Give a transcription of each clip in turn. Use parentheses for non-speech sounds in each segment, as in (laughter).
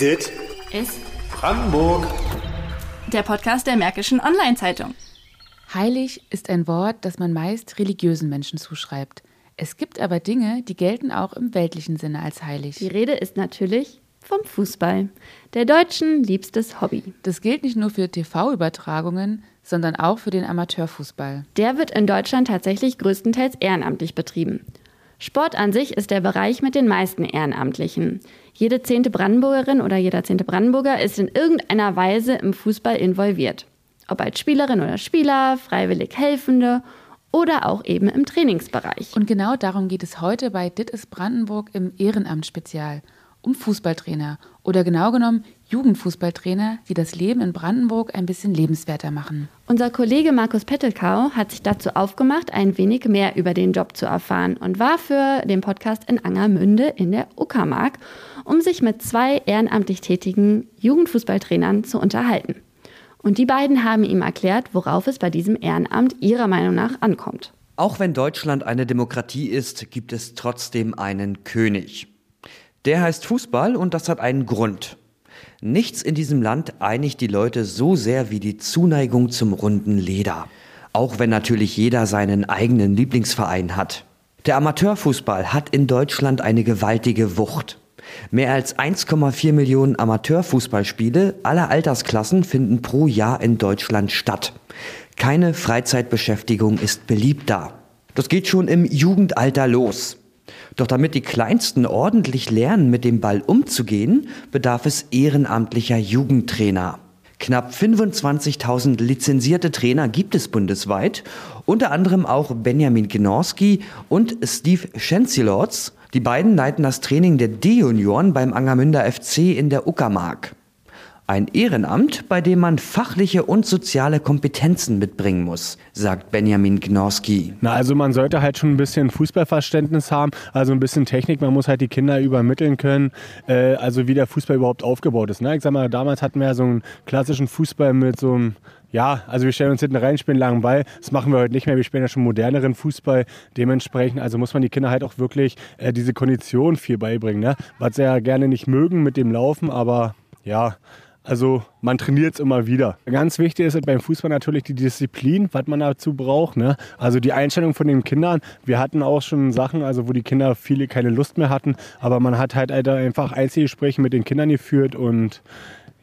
Dit ist Brandenburg. der Podcast der Märkischen Online-Zeitung. Heilig ist ein Wort, das man meist religiösen Menschen zuschreibt. Es gibt aber Dinge, die gelten auch im weltlichen Sinne als heilig. Die Rede ist natürlich vom Fußball, der Deutschen liebstes Hobby. Das gilt nicht nur für TV-Übertragungen, sondern auch für den Amateurfußball. Der wird in Deutschland tatsächlich größtenteils ehrenamtlich betrieben. Sport an sich ist der Bereich mit den meisten Ehrenamtlichen. Jede zehnte Brandenburgerin oder jeder zehnte Brandenburger ist in irgendeiner Weise im Fußball involviert. Ob als Spielerin oder Spieler, freiwillig Helfende oder auch eben im Trainingsbereich. Und genau darum geht es heute bei Dit Brandenburg im Ehrenamt-Spezial. Um Fußballtrainer oder genau genommen Jugendfußballtrainer, die das Leben in Brandenburg ein bisschen lebenswerter machen. Unser Kollege Markus Pettelkau hat sich dazu aufgemacht, ein wenig mehr über den Job zu erfahren und war für den Podcast in Angermünde in der Uckermark, um sich mit zwei ehrenamtlich tätigen Jugendfußballtrainern zu unterhalten. Und die beiden haben ihm erklärt, worauf es bei diesem Ehrenamt ihrer Meinung nach ankommt. Auch wenn Deutschland eine Demokratie ist, gibt es trotzdem einen König. Der heißt Fußball und das hat einen Grund. Nichts in diesem Land einigt die Leute so sehr wie die Zuneigung zum runden Leder. Auch wenn natürlich jeder seinen eigenen Lieblingsverein hat. Der Amateurfußball hat in Deutschland eine gewaltige Wucht. Mehr als 1,4 Millionen Amateurfußballspiele aller Altersklassen finden pro Jahr in Deutschland statt. Keine Freizeitbeschäftigung ist beliebt da. Das geht schon im Jugendalter los. Doch damit die Kleinsten ordentlich lernen, mit dem Ball umzugehen, bedarf es ehrenamtlicher Jugendtrainer. Knapp 25.000 lizenzierte Trainer gibt es bundesweit, unter anderem auch Benjamin Gnorski und Steve Schenzilorz. Die beiden leiten das Training der D-Junioren beim Angermünder FC in der Uckermark. Ein Ehrenamt, bei dem man fachliche und soziale Kompetenzen mitbringen muss, sagt Benjamin Gnorski. Na, also man sollte halt schon ein bisschen Fußballverständnis haben, also ein bisschen Technik. Man muss halt die Kinder übermitteln können, äh, also wie der Fußball überhaupt aufgebaut ist. Ne? Ich sag mal, damals hatten wir ja so einen klassischen Fußball mit so einem ja, also wir stellen uns hinten rein, spielen langen Ball. Das machen wir heute nicht mehr. Wir spielen ja schon moderneren Fußball. Dementsprechend, also muss man die Kinder halt auch wirklich äh, diese Kondition viel beibringen. Ne? Was sie ja gerne nicht mögen mit dem Laufen, aber ja, also man trainiert es immer wieder. Ganz wichtig ist beim Fußball natürlich die Disziplin, was man dazu braucht. Ne? Also die Einstellung von den Kindern. Wir hatten auch schon Sachen, also wo die Kinder viele keine Lust mehr hatten, aber man hat halt einfach Einzelgespräche mit den Kindern geführt und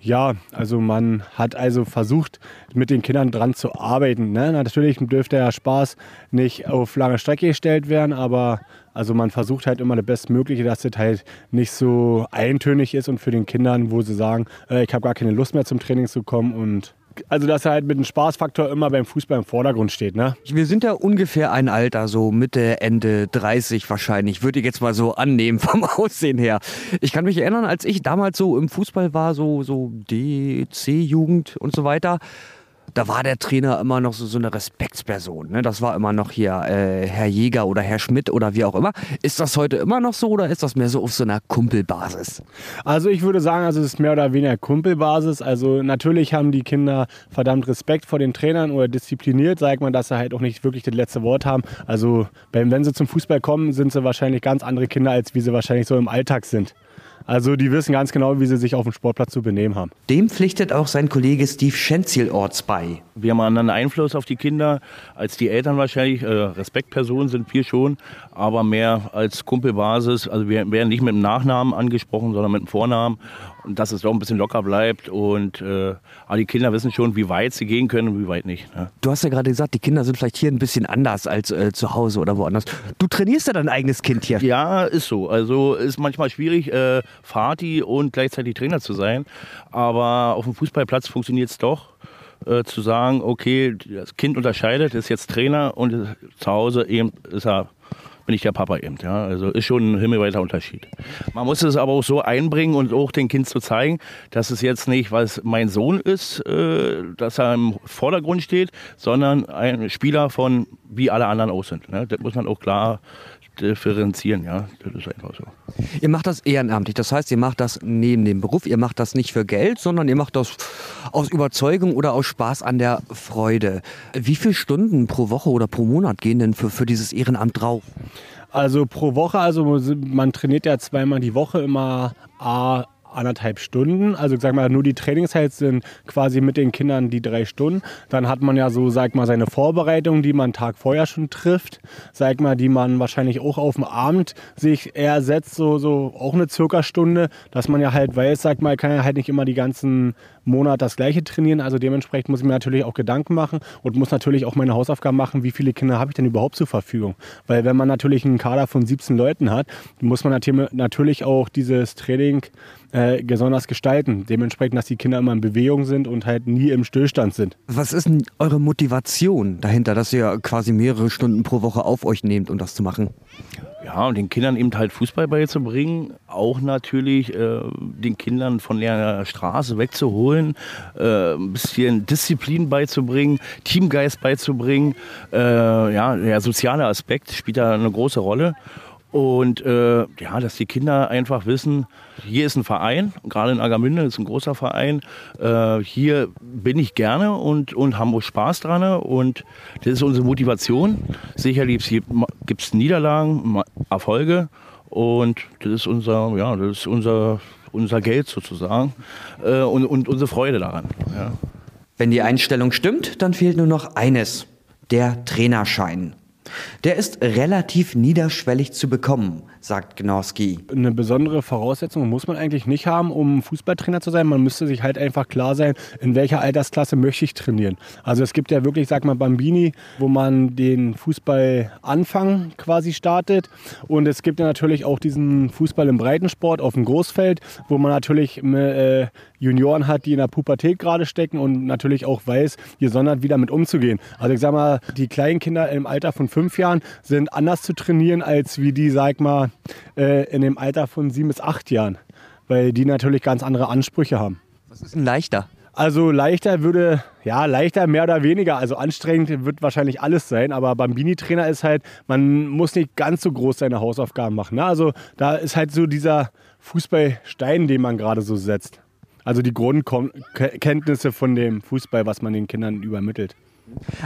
ja, also man hat also versucht, mit den Kindern dran zu arbeiten. Ne? Natürlich dürfte der Spaß nicht auf lange Strecke gestellt werden, aber also man versucht halt immer das Bestmögliche, dass das halt nicht so eintönig ist und für den Kindern, wo sie sagen, äh, ich habe gar keine Lust mehr zum Training zu kommen und also dass er halt mit dem Spaßfaktor immer beim Fußball im Vordergrund steht. Ne? Wir sind ja ungefähr ein Alter, so Mitte, Ende 30 wahrscheinlich, würde ich jetzt mal so annehmen vom (laughs) Aussehen her. Ich kann mich erinnern, als ich damals so im Fußball war, so, so D, C-Jugend und so weiter, da war der Trainer immer noch so, so eine Respektsperson. Ne? Das war immer noch hier äh, Herr Jäger oder Herr Schmidt oder wie auch immer. Ist das heute immer noch so oder ist das mehr so auf so einer Kumpelbasis? Also ich würde sagen, also es ist mehr oder weniger Kumpelbasis. Also natürlich haben die Kinder verdammt Respekt vor den Trainern oder diszipliniert, sagt man, dass sie halt auch nicht wirklich das letzte Wort haben. Also wenn sie zum Fußball kommen, sind sie wahrscheinlich ganz andere Kinder, als wie sie wahrscheinlich so im Alltag sind. Also die wissen ganz genau, wie sie sich auf dem Sportplatz zu benehmen haben. Dem pflichtet auch sein Kollege Steve Schenzielorts bei. Wir haben einen anderen Einfluss auf die Kinder als die Eltern wahrscheinlich. Äh, Respektpersonen sind wir schon, aber mehr als Kumpelbasis. Also wir werden nicht mit dem Nachnamen angesprochen, sondern mit dem Vornamen. Und dass es doch ein bisschen locker bleibt. Und äh, aber die Kinder wissen schon, wie weit sie gehen können und wie weit nicht. Ne? Du hast ja gerade gesagt, die Kinder sind vielleicht hier ein bisschen anders als äh, zu Hause oder woanders. Du trainierst ja dein eigenes Kind hier. Ja, ist so. Also ist manchmal schwierig, äh, Fati und gleichzeitig Trainer zu sein. Aber auf dem Fußballplatz funktioniert es doch. Äh, zu sagen, okay, das Kind unterscheidet, ist jetzt Trainer und äh, zu Hause eben ist er bin ich der Papa eben. Ja? Also ist schon ein himmelweiter Unterschied. Man muss es aber auch so einbringen und auch dem Kind zu zeigen, dass es jetzt nicht, was mein Sohn ist, äh, dass er im Vordergrund steht, sondern ein Spieler von wie alle anderen auch sind. Ne? Das muss man auch klar differenzieren, ja. Das ist einfach so. Ihr macht das ehrenamtlich, das heißt, ihr macht das neben dem Beruf, ihr macht das nicht für Geld, sondern ihr macht das aus Überzeugung oder aus Spaß an der Freude. Wie viele Stunden pro Woche oder pro Monat gehen denn für, für dieses Ehrenamt drauf? Also pro Woche, also man trainiert ja zweimal die Woche immer A anderthalb Stunden. Also sag mal, nur die Trainingszeit sind quasi mit den Kindern die drei Stunden. Dann hat man ja so, sag mal, seine Vorbereitung, die man Tag vorher schon trifft. Sag mal, die man wahrscheinlich auch auf dem Abend sich eher setzt, so, so auch eine circa Stunde, dass man ja halt weiß, sag mal, kann ja halt nicht immer die ganzen Monat das gleiche trainieren. Also dementsprechend muss ich mir natürlich auch Gedanken machen und muss natürlich auch meine Hausaufgaben machen, wie viele Kinder habe ich denn überhaupt zur Verfügung. Weil wenn man natürlich einen Kader von 17 Leuten hat, muss man natürlich auch dieses Training äh, besonders gestalten. Dementsprechend, dass die Kinder immer in Bewegung sind und halt nie im Stillstand sind. Was ist denn eure Motivation dahinter, dass ihr quasi mehrere Stunden pro Woche auf euch nehmt, um das zu machen? Ja, und den Kindern eben halt Fußball beizubringen, auch natürlich äh, den Kindern von der Straße wegzuholen, äh, ein bisschen Disziplin beizubringen, Teamgeist beizubringen. Äh, ja, der soziale Aspekt spielt da eine große Rolle. Und äh, ja, dass die Kinder einfach wissen, hier ist ein Verein, gerade in Agermünde ist ein großer Verein. Äh, hier bin ich gerne und, und haben auch Spaß dran. Und das ist unsere Motivation. Sicherlich gibt es Niederlagen, Erfolge. Und das ist unser, ja, das ist unser, unser Geld sozusagen äh, und, und unsere Freude daran. Ja. Wenn die Einstellung stimmt, dann fehlt nur noch eines, der Trainerschein. Der ist relativ niederschwellig zu bekommen, sagt Gnorski. Eine besondere Voraussetzung muss man eigentlich nicht haben, um Fußballtrainer zu sein. Man müsste sich halt einfach klar sein, in welcher Altersklasse möchte ich trainieren. Also es gibt ja wirklich, sag mal, Bambini, wo man den Fußballanfang quasi startet. Und es gibt ja natürlich auch diesen Fußball im Breitensport auf dem Großfeld, wo man natürlich äh, Junioren hat, die in der Pubertät gerade stecken und natürlich auch weiß, gesondert wieder mit umzugehen. Also ich sag mal, die kleinen Kinder im Alter von fünf Jahren sind anders zu trainieren, als wie die, sag mal, äh, in dem Alter von sieben bis acht Jahren. Weil die natürlich ganz andere Ansprüche haben. Was ist denn leichter? Also leichter würde, ja, leichter mehr oder weniger. Also anstrengend wird wahrscheinlich alles sein, aber beim Bini-Trainer ist halt, man muss nicht ganz so groß seine Hausaufgaben machen. Ne? Also da ist halt so dieser Fußballstein, den man gerade so setzt. Also die Grundkenntnisse von dem Fußball, was man den Kindern übermittelt.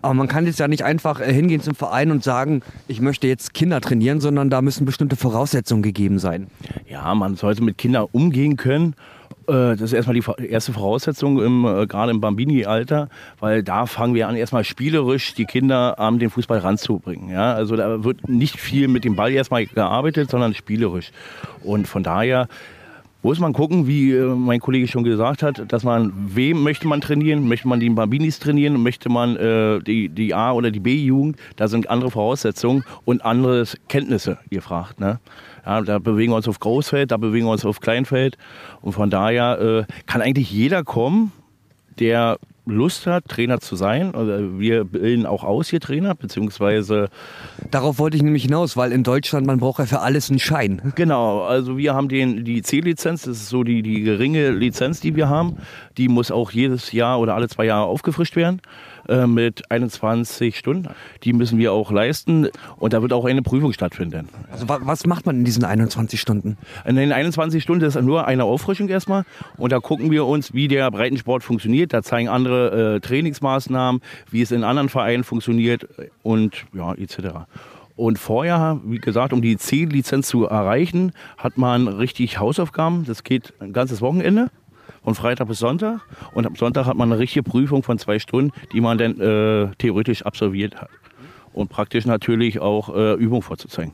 Aber man kann jetzt ja nicht einfach äh, hingehen zum Verein und sagen, ich möchte jetzt Kinder trainieren, sondern da müssen bestimmte Voraussetzungen gegeben sein. Ja, man sollte mit Kindern umgehen können. Äh, das ist erstmal die erste Voraussetzung, im, äh, gerade im Bambini-Alter, weil da fangen wir an, erstmal spielerisch die Kinder an den Fußball ranzubringen. Ja? Also da wird nicht viel mit dem Ball erstmal gearbeitet, sondern spielerisch. Und von daher muss man gucken, wie äh, mein Kollege schon gesagt hat, dass man, wem möchte man trainieren? Möchte man die Bambinis trainieren? Möchte man äh, die, die A- oder die B-Jugend? Da sind andere Voraussetzungen und andere Kenntnisse gefragt. Ne? Ja, da bewegen wir uns auf Großfeld, da bewegen wir uns auf Kleinfeld. Und von daher äh, kann eigentlich jeder kommen, der Lust hat, Trainer zu sein. Also wir bilden auch aus hier Trainer, beziehungsweise. Darauf wollte ich nämlich hinaus, weil in Deutschland man braucht ja für alles einen Schein. Genau, also wir haben den, die C-Lizenz, das ist so die, die geringe Lizenz, die wir haben. Die muss auch jedes Jahr oder alle zwei Jahre aufgefrischt werden. Äh, mit 21 Stunden. Die müssen wir auch leisten und da wird auch eine Prüfung stattfinden. Also was macht man in diesen 21 Stunden? In den 21 Stunden ist nur eine Auffrischung erstmal und da gucken wir uns, wie der Breitensport funktioniert. Da zeigen andere äh, Trainingsmaßnahmen, wie es in anderen Vereinen funktioniert und ja, etc. Und vorher, wie gesagt, um die C-Lizenz zu erreichen, hat man richtig Hausaufgaben. Das geht ein ganzes Wochenende von Freitag bis Sonntag. Und am Sonntag hat man eine richtige Prüfung von zwei Stunden, die man dann äh, theoretisch absolviert hat. Und praktisch natürlich auch äh, Übung vorzuzeigen.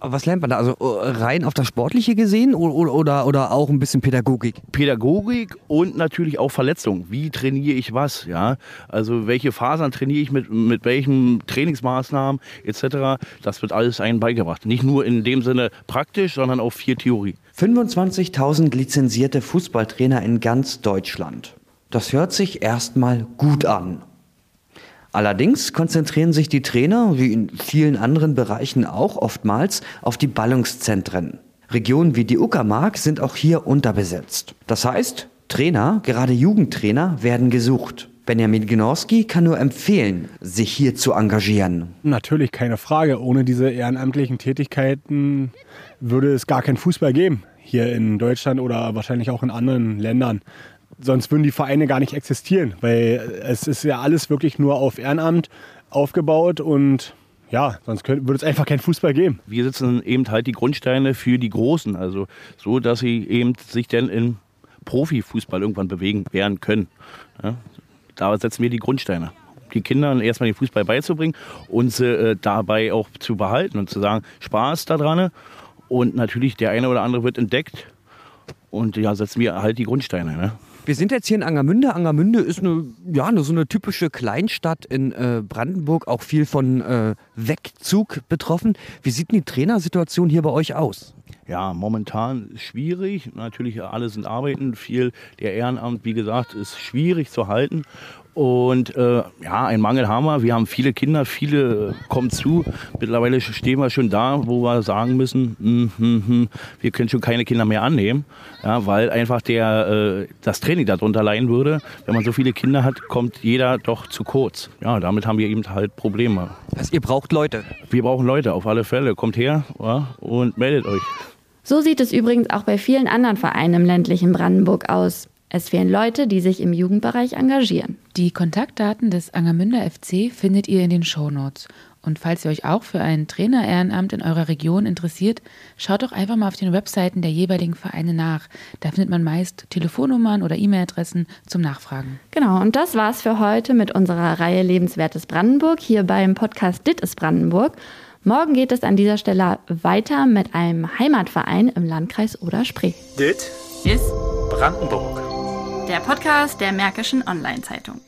Was lernt man da? Also äh, rein auf das Sportliche gesehen oder, oder, oder auch ein bisschen Pädagogik? Pädagogik und natürlich auch Verletzung. Wie trainiere ich was? Ja? Also welche Fasern trainiere ich mit, mit welchen Trainingsmaßnahmen etc. Das wird alles einem beigebracht. Nicht nur in dem Sinne praktisch, sondern auch viel Theorie. 25.000 lizenzierte Fußballtrainer in ganz Deutschland. Das hört sich erstmal gut an. Allerdings konzentrieren sich die Trainer, wie in vielen anderen Bereichen auch oftmals, auf die Ballungszentren. Regionen wie die Uckermark sind auch hier unterbesetzt. Das heißt, Trainer, gerade Jugendtrainer, werden gesucht. Benjamin Gnorski kann nur empfehlen, sich hier zu engagieren. Natürlich, keine Frage. Ohne diese ehrenamtlichen Tätigkeiten würde es gar keinen Fußball geben. Hier in Deutschland oder wahrscheinlich auch in anderen Ländern sonst würden die Vereine gar nicht existieren, weil es ist ja alles wirklich nur auf Ehrenamt aufgebaut und ja, sonst würde es einfach keinen Fußball geben. Wir setzen eben halt die Grundsteine für die Großen, also so, dass sie eben sich dann in Profifußball irgendwann bewegen werden können. Ja, da setzen wir die Grundsteine die Kindern erstmal den Fußball beizubringen und sie äh, dabei auch zu behalten und zu sagen, Spaß daran. Und natürlich der eine oder andere wird entdeckt und ja, setzen wir halt die Grundsteine. Ne? Wir sind jetzt hier in Angermünde. Angermünde ist eine, ja, so eine typische Kleinstadt in äh, Brandenburg, auch viel von äh, Wegzug betroffen. Wie sieht die Trainersituation hier bei euch aus? Ja, momentan schwierig. Natürlich, alle sind arbeiten. Viel der Ehrenamt, wie gesagt, ist schwierig zu halten. Und äh, ja, ein Mangel haben wir. Wir haben viele Kinder, viele kommen zu. Mittlerweile stehen wir schon da, wo wir sagen müssen, mm, mm, mm, wir können schon keine Kinder mehr annehmen, ja, weil einfach der, äh, das Training darunter leiden würde. Wenn man so viele Kinder hat, kommt jeder doch zu kurz. Ja, damit haben wir eben halt Probleme. Heißt, ihr braucht Leute? Wir brauchen Leute, auf alle Fälle. Kommt her ja, und meldet euch. So sieht es übrigens auch bei vielen anderen Vereinen im ländlichen Brandenburg aus. Es fehlen Leute, die sich im Jugendbereich engagieren. Die Kontaktdaten des Angermünder FC findet ihr in den Shownotes. Und falls ihr euch auch für ein Trainer-Ehrenamt in eurer Region interessiert, schaut doch einfach mal auf den Webseiten der jeweiligen Vereine nach. Da findet man meist Telefonnummern oder E-Mail-Adressen zum Nachfragen. Genau, und das war's für heute mit unserer Reihe Lebenswertes Brandenburg hier beim Podcast Dit ist Brandenburg. Morgen geht es an dieser Stelle weiter mit einem Heimatverein im Landkreis Oder-Spree. Dit ist Brandenburg der Podcast der Märkischen Online-Zeitung.